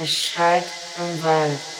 Bescheid im Wald.